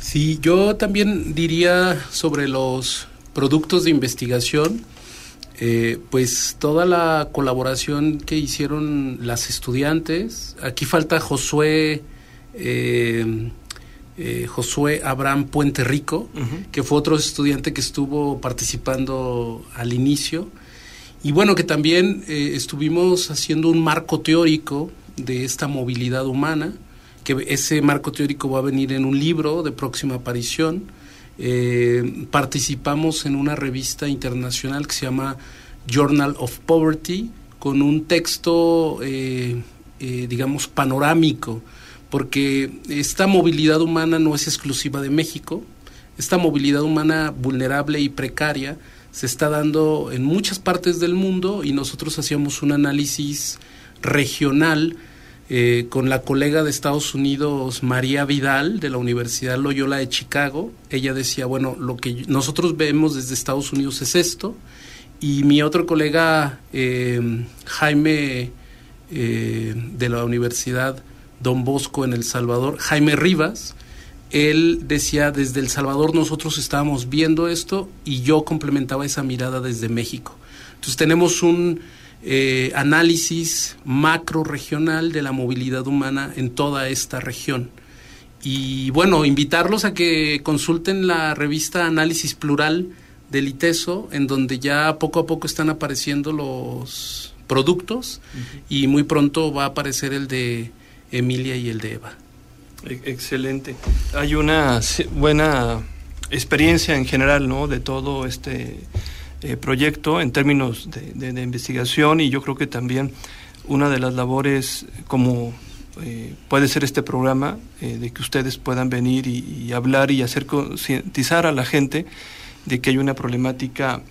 Speaker 5: Sí, yo también diría sobre los productos de investigación, eh, pues toda la colaboración que hicieron las estudiantes. Aquí falta Josué. Eh, eh, Josué Abraham Puente Rico, que fue otro estudiante que estuvo participando al inicio. Y bueno, que también eh, estuvimos haciendo un marco teórico de esta movilidad humana, que ese marco teórico va a venir en un libro de próxima aparición. Eh, participamos en una revista internacional que se llama Journal of Poverty, con un texto, digamos, panorámico porque esta movilidad humana no es exclusiva de México, esta movilidad humana vulnerable y precaria se está dando en muchas partes del mundo y nosotros hacíamos un análisis regional eh, con la colega de Estados Unidos, María Vidal, de la Universidad Loyola de Chicago. Ella decía, bueno, lo que nosotros vemos desde Estados Unidos es esto. Y mi otro colega, eh, Jaime, eh, de la Universidad Don Bosco en El Salvador, Jaime Rivas, él decía, desde El Salvador nosotros estábamos viendo esto y yo complementaba esa mirada desde México. Entonces tenemos un eh, análisis macro regional de la movilidad humana en toda esta región. Y bueno, invitarlos a que consulten la revista Análisis Plural del ITESO, en donde ya poco a poco están apareciendo los productos y muy pronto va a aparecer el de Emilia y el de Eva.
Speaker 3: E-, excelente. Hay una buena experiencia en general, ¿no? De todo este eh, proyecto en términos de, investigación y yo creo que también una de las labores como eh, puede ser este programa, eh, de que ustedes puedan venir y, hablar y hacer concientizar a la gente de que hay una problemática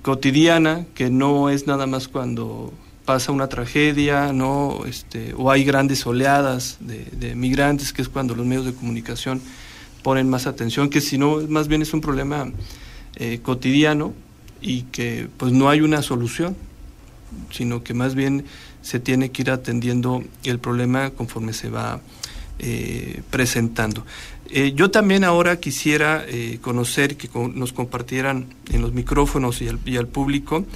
Speaker 3: cotidiana que no es nada más cuando pasa una tragedia, ¿no? Este, o hay grandes oleadas de, migrantes, que es cuando los medios de comunicación ponen más atención, que si no, más bien es un problema cotidiano y que pues no hay una solución, sino que más bien se tiene que ir atendiendo el problema conforme se va eh, presentando. Eh, yo también ahora quisiera conocer, que nos compartieran en los micrófonos y al público,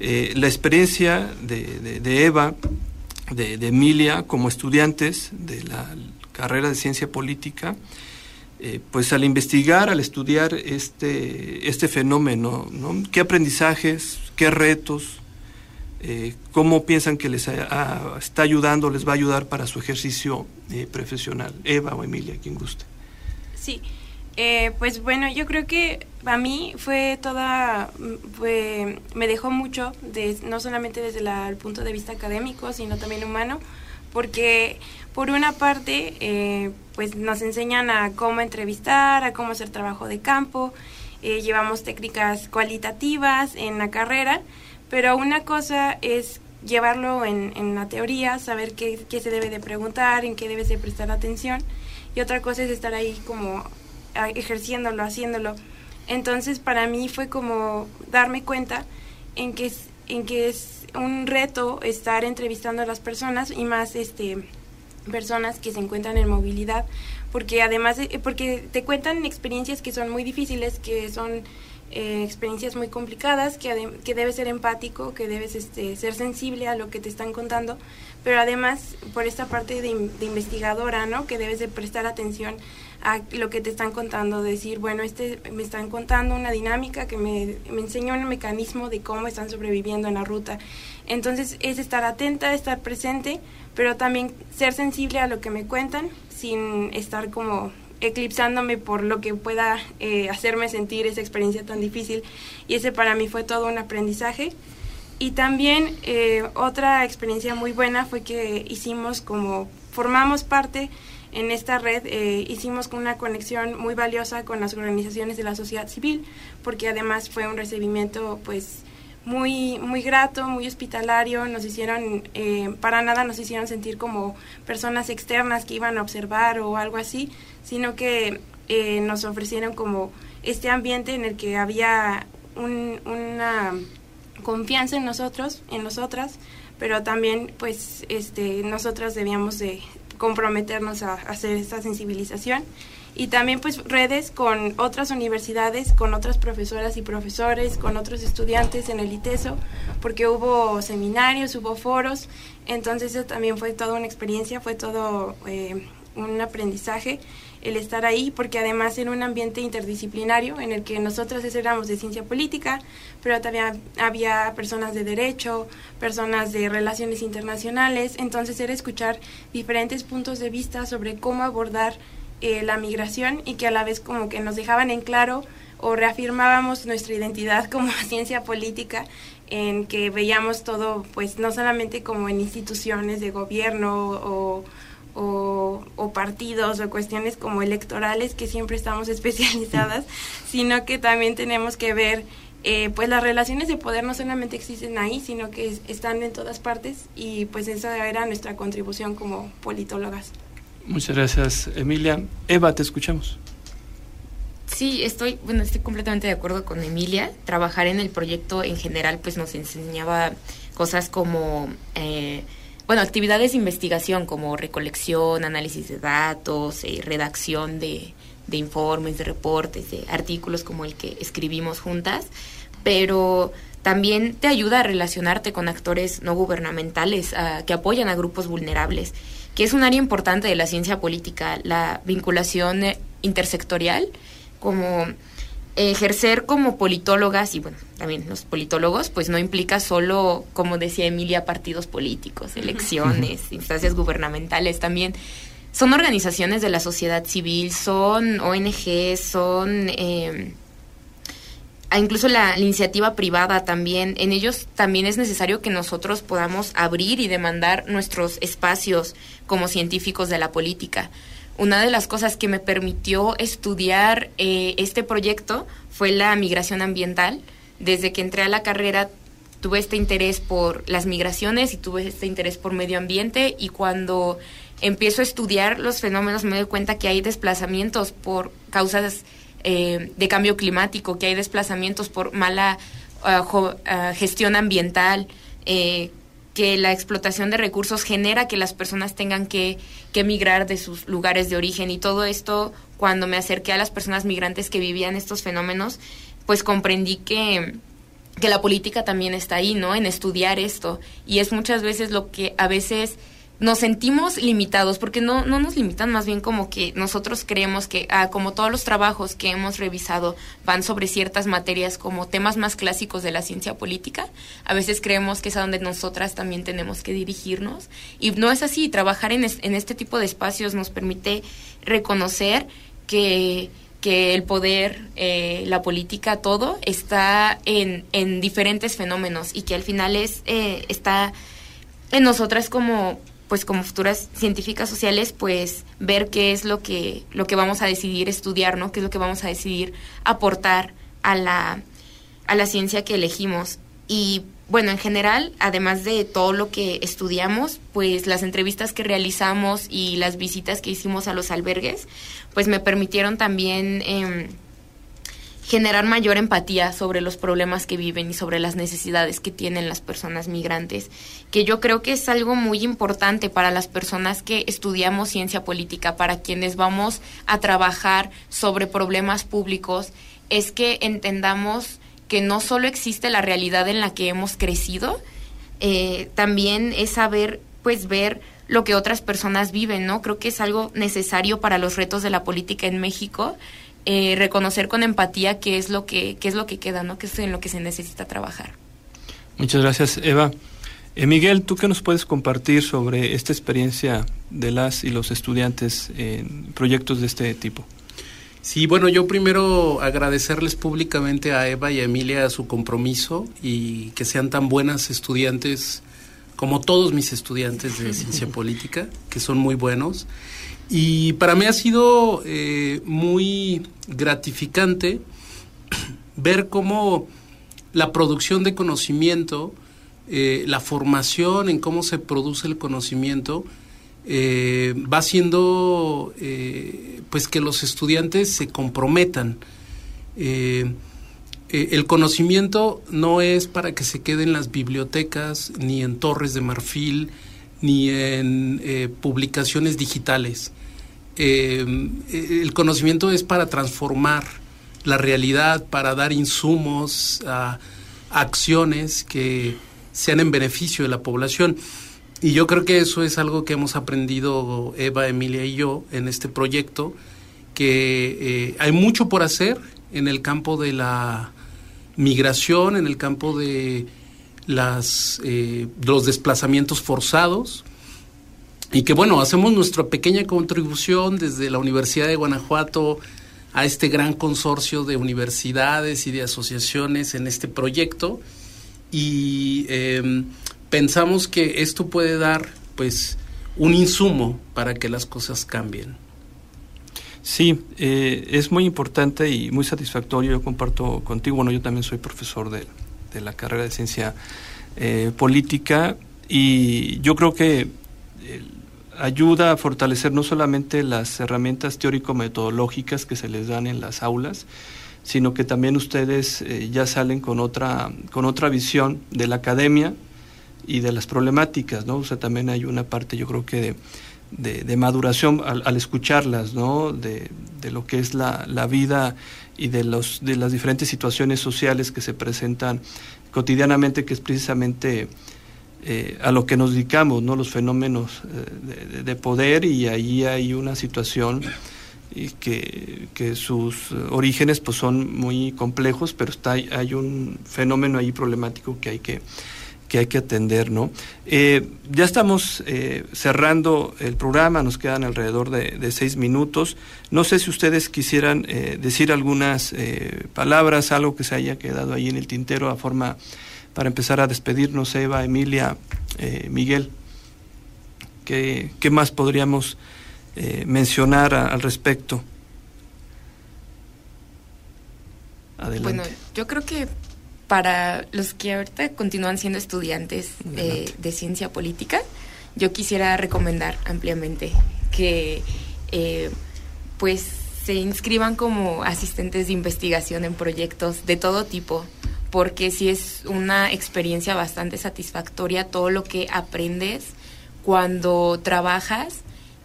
Speaker 3: eh, la experiencia de, Eva, de, Emilia como estudiantes de la carrera de ciencia política, eh, pues al investigar, al estudiar este, este fenómeno, ¿qué aprendizajes, qué retos, eh, cómo piensan que les está ayudando, les va a ayudar para su ejercicio profesional? Eva o Emilia, quien guste.
Speaker 2: Sí, eh, pues bueno, yo creo que a mí fue toda, me dejó mucho, de, no solamente desde el punto de vista académico, sino también humano, porque por una parte, eh, pues nos enseñan a cómo entrevistar, a cómo hacer trabajo de campo, eh, llevamos técnicas cualitativas en la carrera, pero una cosa es llevarlo en, en la teoría, saber qué, qué se debe de preguntar, en qué debe de prestar atención, y otra cosa es estar ahí como ejerciéndolo, haciéndolo. Entonces para mí fue como darme cuenta en que es, en que es un reto estar entrevistando a las personas y más este personas que se encuentran en movilidad porque además porque te cuentan experiencias que son muy difíciles que son eh, experiencias muy complicadas que, que debes ser empático que debes este, ser sensible a lo que te están contando pero además por esta parte de, de investigadora no que debes de prestar atención a lo que te están contando, decir, bueno, este me están contando una dinámica que me, me enseña un mecanismo de cómo están sobreviviendo en la ruta. Entonces es estar atenta, estar presente, pero también ser sensible a lo que me cuentan sin estar como eclipsándome por lo que pueda eh, hacerme sentir esa experiencia tan difícil. Y ese para mí fue todo un aprendizaje. Y también eh, otra experiencia muy buena fue que hicimos como, formamos parte en esta red eh, hicimos una conexión muy valiosa con las organizaciones de la sociedad civil, porque además fue un recibimiento pues muy, muy grato, muy hospitalario, nos hicieron, eh, para nada nos hicieron sentir como personas externas que iban a observar o algo así, sino que eh, nos ofrecieron como este ambiente en el que había una confianza en nosotros, en nosotras, pero también pues este nosotras debíamos de comprometernos a hacer esta sensibilización y también pues redes con otras universidades, con otras profesoras y profesores, con otros estudiantes en el ITESO, porque hubo seminarios, hubo foros, entonces eso también fue toda una experiencia, fue todo eh, un aprendizaje el estar ahí, porque además era un ambiente interdisciplinario en el que nosotros éramos de ciencia política, pero también había personas de derecho, personas de relaciones internacionales, entonces era escuchar diferentes puntos de vista sobre cómo abordar eh, la migración y que a la vez como que nos dejaban en claro o reafirmábamos nuestra identidad como ciencia política en que veíamos todo pues no solamente como en instituciones de gobierno o, partidos o cuestiones como electorales que siempre estamos especializadas, sino que también tenemos que ver eh, pues las relaciones de poder no solamente existen ahí, sino que están en todas partes y pues esa era nuestra contribución como politólogas.
Speaker 3: Muchas gracias, Emilia. Eva, te escuchamos.
Speaker 4: Sí, estoy, bueno, estoy completamente de acuerdo con Emilia. Trabajar en el proyecto en general, pues nos enseñaba cosas como, eh, bueno, actividades de investigación como recolección, análisis de datos, eh, redacción de, de informes, de reportes, de artículos como el que escribimos juntas, pero también te ayuda a relacionarte con actores no gubernamentales que apoyan a grupos vulnerables que es un área importante de la ciencia política, la vinculación eh, intersectorial, como ejercer como politólogas y bueno, también los politólogos, pues no implica solo, como decía Emilia, partidos políticos, elecciones, instancias gubernamentales, también son organizaciones de la sociedad civil, son ONGs, son... Eh, incluso la, iniciativa privada también, en ellos también es necesario que nosotros podamos abrir y demandar nuestros espacios como científicos de la política. Una de las cosas que me permitió estudiar eh, este proyecto fue la migración ambiental. Desde que entré a la carrera tuve este interés por las migraciones y tuve este interés por medio ambiente y cuando empiezo a estudiar los fenómenos me doy cuenta que hay desplazamientos por causas eh, de cambio climático, que hay desplazamientos por mala ah, ah, gestión ambiental, eh, que la explotación de recursos genera que las personas tengan que, que migrar de sus lugares de origen y todo esto cuando me acerqué a las personas migrantes que vivían estos fenómenos, pues comprendí que que la política también está ahí, ¿no? En estudiar esto. Y es muchas veces lo que a veces nos sentimos limitados, porque no, no nos limitan, más bien como que nosotros creemos que, ah, como todos los trabajos que hemos revisado van sobre ciertas materias como temas más clásicos de la ciencia política, a veces creemos que es a donde nosotras también tenemos que dirigirnos. Y no es así, trabajar en, en este tipo de espacios nos permite reconocer que que el poder, eh, la política, todo está en, en diferentes fenómenos y que al final es eh, está en nosotras como pues como futuras científicas sociales, pues ver qué es lo que, lo que vamos a decidir estudiar, ¿no? Qué es lo que vamos a decidir aportar a la, a la ciencia que elegimos. Y bueno, en general, además de todo lo que estudiamos, pues las entrevistas que realizamos y las visitas que hicimos a los albergues, pues me permitieron también... Eh, generar mayor empatía sobre los problemas que viven y sobre las necesidades que tienen las personas migrantes, que yo creo que es algo muy importante para las personas que estudiamos ciencia política, para quienes vamos a trabajar sobre problemas públicos, es que entendamos que no solo existe la realidad en la que hemos crecido, eh, también es saber, pues ver lo que otras personas viven, ¿no? Creo que es algo necesario para los retos de la política en México eh, reconocer con empatía qué es lo que qué es lo que queda, ¿no? Qué es en lo que se necesita trabajar.
Speaker 3: Muchas gracias, Eva. Eh, Miguel, ¿tú qué nos puedes compartir sobre esta experiencia de las y los estudiantes en proyectos de este tipo?
Speaker 5: Sí, bueno, yo primero agradecerles públicamente a Eva y a Emilia su compromiso y que sean tan buenas estudiantes como todos mis estudiantes de ciencia política, que son muy buenos. Y para mí ha sido eh, muy gratificante ver cómo la producción de conocimiento, eh, la formación en cómo se produce el conocimiento, eh, va haciendo eh, pues que los estudiantes se comprometan. el conocimiento no es para que se quede en las bibliotecas, ni en torres de marfil, ni en publicaciones digitales. El conocimiento es para transformar la realidad, para dar insumos a acciones que sean en beneficio de la población. Y yo creo que eso es algo que hemos aprendido Eva, Emilia y yo en este proyecto, que eh, hay mucho por hacer en el campo de la migración, en el campo de las, eh, los desplazamientos forzados, y que bueno, hacemos nuestra pequeña contribución desde la Universidad de Guanajuato a este gran consorcio de universidades y de asociaciones en este proyecto y em, pensamos que esto puede dar pues un insumo para que las cosas cambien.
Speaker 3: Sí, eh, es muy importante y muy satisfactorio. Yo comparto contigo, bueno, yo también soy profesor de, de la carrera de ciencia eh, política y yo creo que ayuda a fortalecer no solamente las herramientas teórico-metodológicas que se les dan en las aulas, sino que también ustedes eh, ya salen con otra, con otra visión de la academia y de las problemáticas, ¿no? O sea, también hay una parte, yo creo que de, de, maduración al, escucharlas, ¿no? De, de, lo que es la, la vida y de, los, de las diferentes situaciones sociales que se presentan cotidianamente, que es precisamente eh, a lo que nos dedicamos, ¿no? los fenómenos eh, de, poder y ahí hay una situación que, que, sus orígenes pues son muy complejos, pero está, hay un fenómeno ahí problemático que hay que, que, hay que atender. ¿no? Eh, ya estamos cerrando el programa, nos quedan alrededor de, de, seis minutos. No sé si ustedes quisieran decir algunas palabras, algo que se haya quedado ahí en el tintero a forma para empezar a despedirnos, Eva, Emilia, eh, Miguel. ¿Qué, ¿Qué, más podríamos eh, mencionar al respecto?
Speaker 4: Adelante. Bueno, yo creo que para los que ahorita continúan siendo estudiantes eh, de ciencia política, yo quisiera recomendar ampliamente que pues se inscriban como asistentes de investigación en proyectos de todo tipo, porque sí es una experiencia bastante satisfactoria todo lo que aprendes cuando trabajas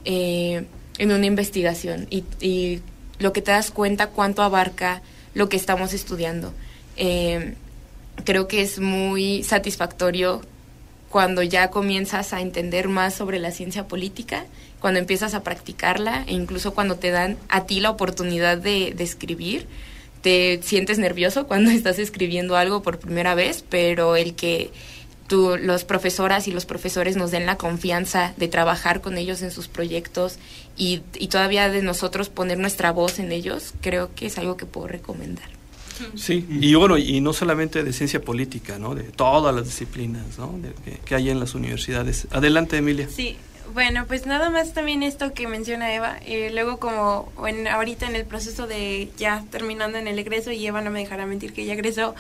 Speaker 4: eh, en una investigación y, lo que te das cuenta cuánto abarca lo que estamos estudiando. Eh, creo que es muy satisfactorio cuando ya comienzas a entender más sobre la ciencia política, cuando empiezas a practicarla e incluso cuando te dan a ti la oportunidad de, de escribir te sientes nervioso cuando estás escribiendo algo por primera vez, pero el que tú, los profesoras y los profesores nos den la confianza de trabajar con ellos en sus proyectos y, y todavía de nosotros poner nuestra voz en ellos, creo que es algo que puedo recomendar.
Speaker 3: Sí, y bueno, y no solamente de ciencia política, ¿no? De todas las disciplinas, ¿no? que, que hay en las universidades. Adelante, Emilia.
Speaker 2: Sí, bueno, pues nada más también esto que menciona Eva. Eh, luego como en, ahorita en el proceso de ya terminando en el egreso, y Eva no me dejará mentir que ya egresó,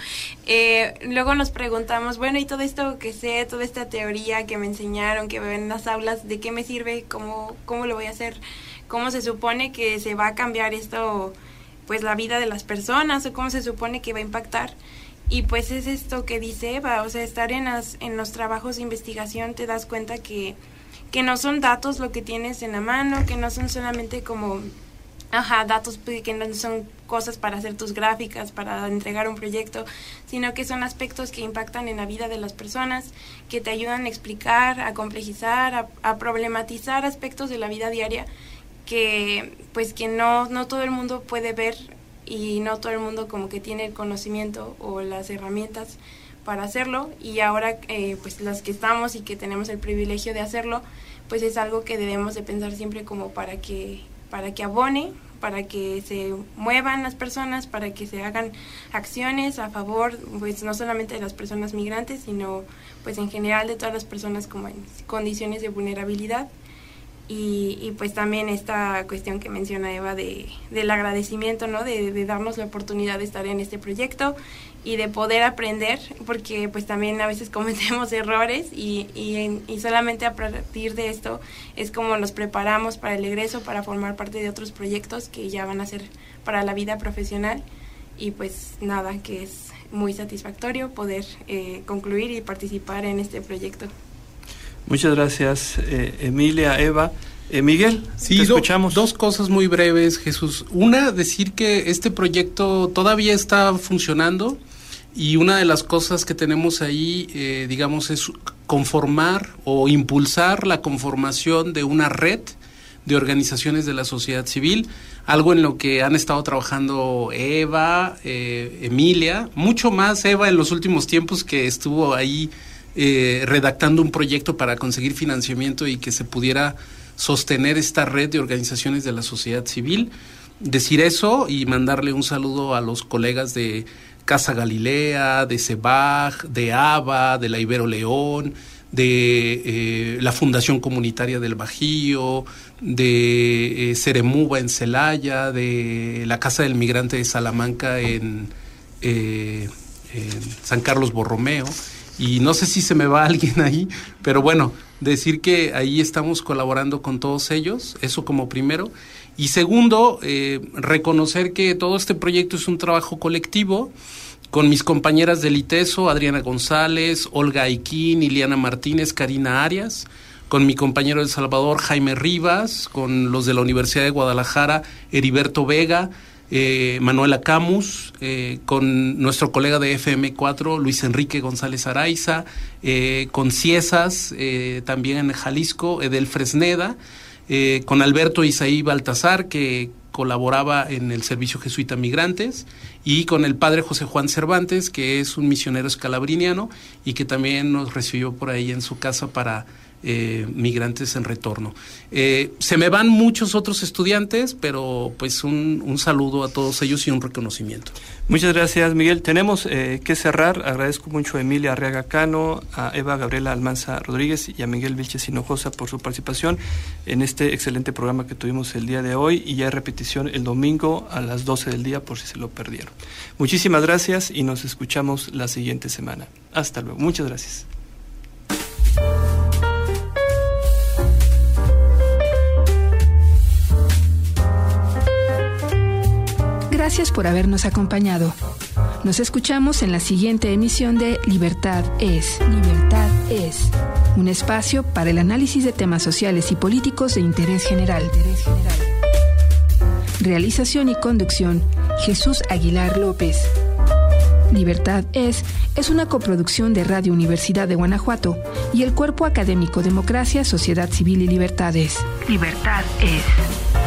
Speaker 2: eh, luego nos preguntamos, bueno, y todo esto que sé, toda esta teoría que me enseñaron, que veo en las aulas, ¿de qué me sirve? ¿Cómo, cómo lo voy a hacer? ¿Cómo se supone que se va a cambiar esto, pues la vida de las personas? ¿O cómo se supone que va a impactar? Y pues es esto que dice Eva, o sea, estar en, las, en los trabajos de investigación te das cuenta que que no son datos lo que tienes en la mano, que no son solamente como, ajá, datos que no son cosas para hacer tus gráficas, para entregar un proyecto, sino que son aspectos que impactan en la vida de las personas, que te ayudan a explicar, a complejizar, a, problematizar aspectos de la vida diaria que pues que no, no todo el mundo puede ver y no todo el mundo como que tiene el conocimiento o las herramientas para hacerlo y ahora eh, pues las que estamos y que tenemos el privilegio de hacerlo pues es algo que debemos de pensar siempre como para que para que abone para que se muevan las personas para que se hagan acciones a favor pues no solamente de las personas migrantes sino pues en general de todas las personas como en condiciones de vulnerabilidad Y, pues también esta cuestión que menciona Eva de, del agradecimiento, ¿no? De, darnos la oportunidad de estar en este proyecto y de poder aprender, porque pues también a veces cometemos errores y, y, solamente a partir de esto es como nos preparamos para el egreso, para formar parte de otros proyectos que ya van a ser para la vida profesional y pues nada, que es muy satisfactorio poder eh, concluir y participar en este proyecto.
Speaker 3: Muchas gracias, eh, Emilia, Eva. Eh, Miguel, sí, escuchamos.
Speaker 5: dos cosas muy breves, Jesús. Una, decir que este proyecto todavía está funcionando y una de las cosas que tenemos ahí, eh, digamos, es conformar o impulsar la conformación de una red de organizaciones de la sociedad civil, algo en lo que han estado trabajando Eva, Emilia, mucho más Eva en los últimos tiempos que estuvo ahí eh, redactando un proyecto para conseguir financiamiento y que se pudiera sostener esta red de organizaciones de la sociedad civil. Decir eso y mandarle un saludo a los colegas de Casa Galilea, de CEBAG, de ABA, de la Ibero León, de eh, la Fundación Comunitaria del Bajío, de eh, Ceremuba en Celaya, de la Casa del Migrante de Salamanca en, en San Carlos Borromeo y no sé si se me va alguien ahí, pero bueno, decir que ahí estamos colaborando con todos ellos, eso como primero. Y segundo, eh, reconocer que todo este proyecto es un trabajo colectivo con mis compañeras del ITESO, Adriana González, Olga Aiquín, Iliana Martínez, Karina Arias, con mi compañero de El Salvador, Jaime Rivas, con los de la Universidad de Guadalajara, Heriberto Vega, eh, Manuela Camus, eh, con nuestro colega de FM4, Luis Enrique González Araiza, eh, con Ciesas, también en Jalisco, Edel Fresneda, con Alberto Isaí Baltazar, que colaboraba en el Servicio Jesuita Migrantes, y con el padre José Juan Cervantes, que es un misionero escalabriniano y que también nos recibió por ahí en su casa para eh, migrantes en retorno. Eh, se me van muchos otros estudiantes, pero pues un, un, saludo a todos ellos y un reconocimiento.
Speaker 3: Muchas gracias, Miguel. Tenemos eh, que cerrar. Agradezco mucho a Emilia Arriaga Cano, a Eva Gabriela Almanza Rodríguez y a Miguel Vilches Hinojosa por su participación en este excelente programa que tuvimos el día de hoy y ya repetición el domingo a las 12 del día por si se lo perdieron. Muchísimas gracias y nos escuchamos la siguiente semana. Hasta luego. Muchas gracias.
Speaker 1: Gracias por habernos acompañado. Nos escuchamos en la siguiente emisión de Libertad es. Libertad es. Un espacio para el análisis de temas sociales y políticos de interés general. Realización y conducción, Jesús Aguilar López. Libertad es es una coproducción de Radio Universidad de Guanajuato y el Cuerpo Académico Democracia, Sociedad Civil y Libertades. Libertad es.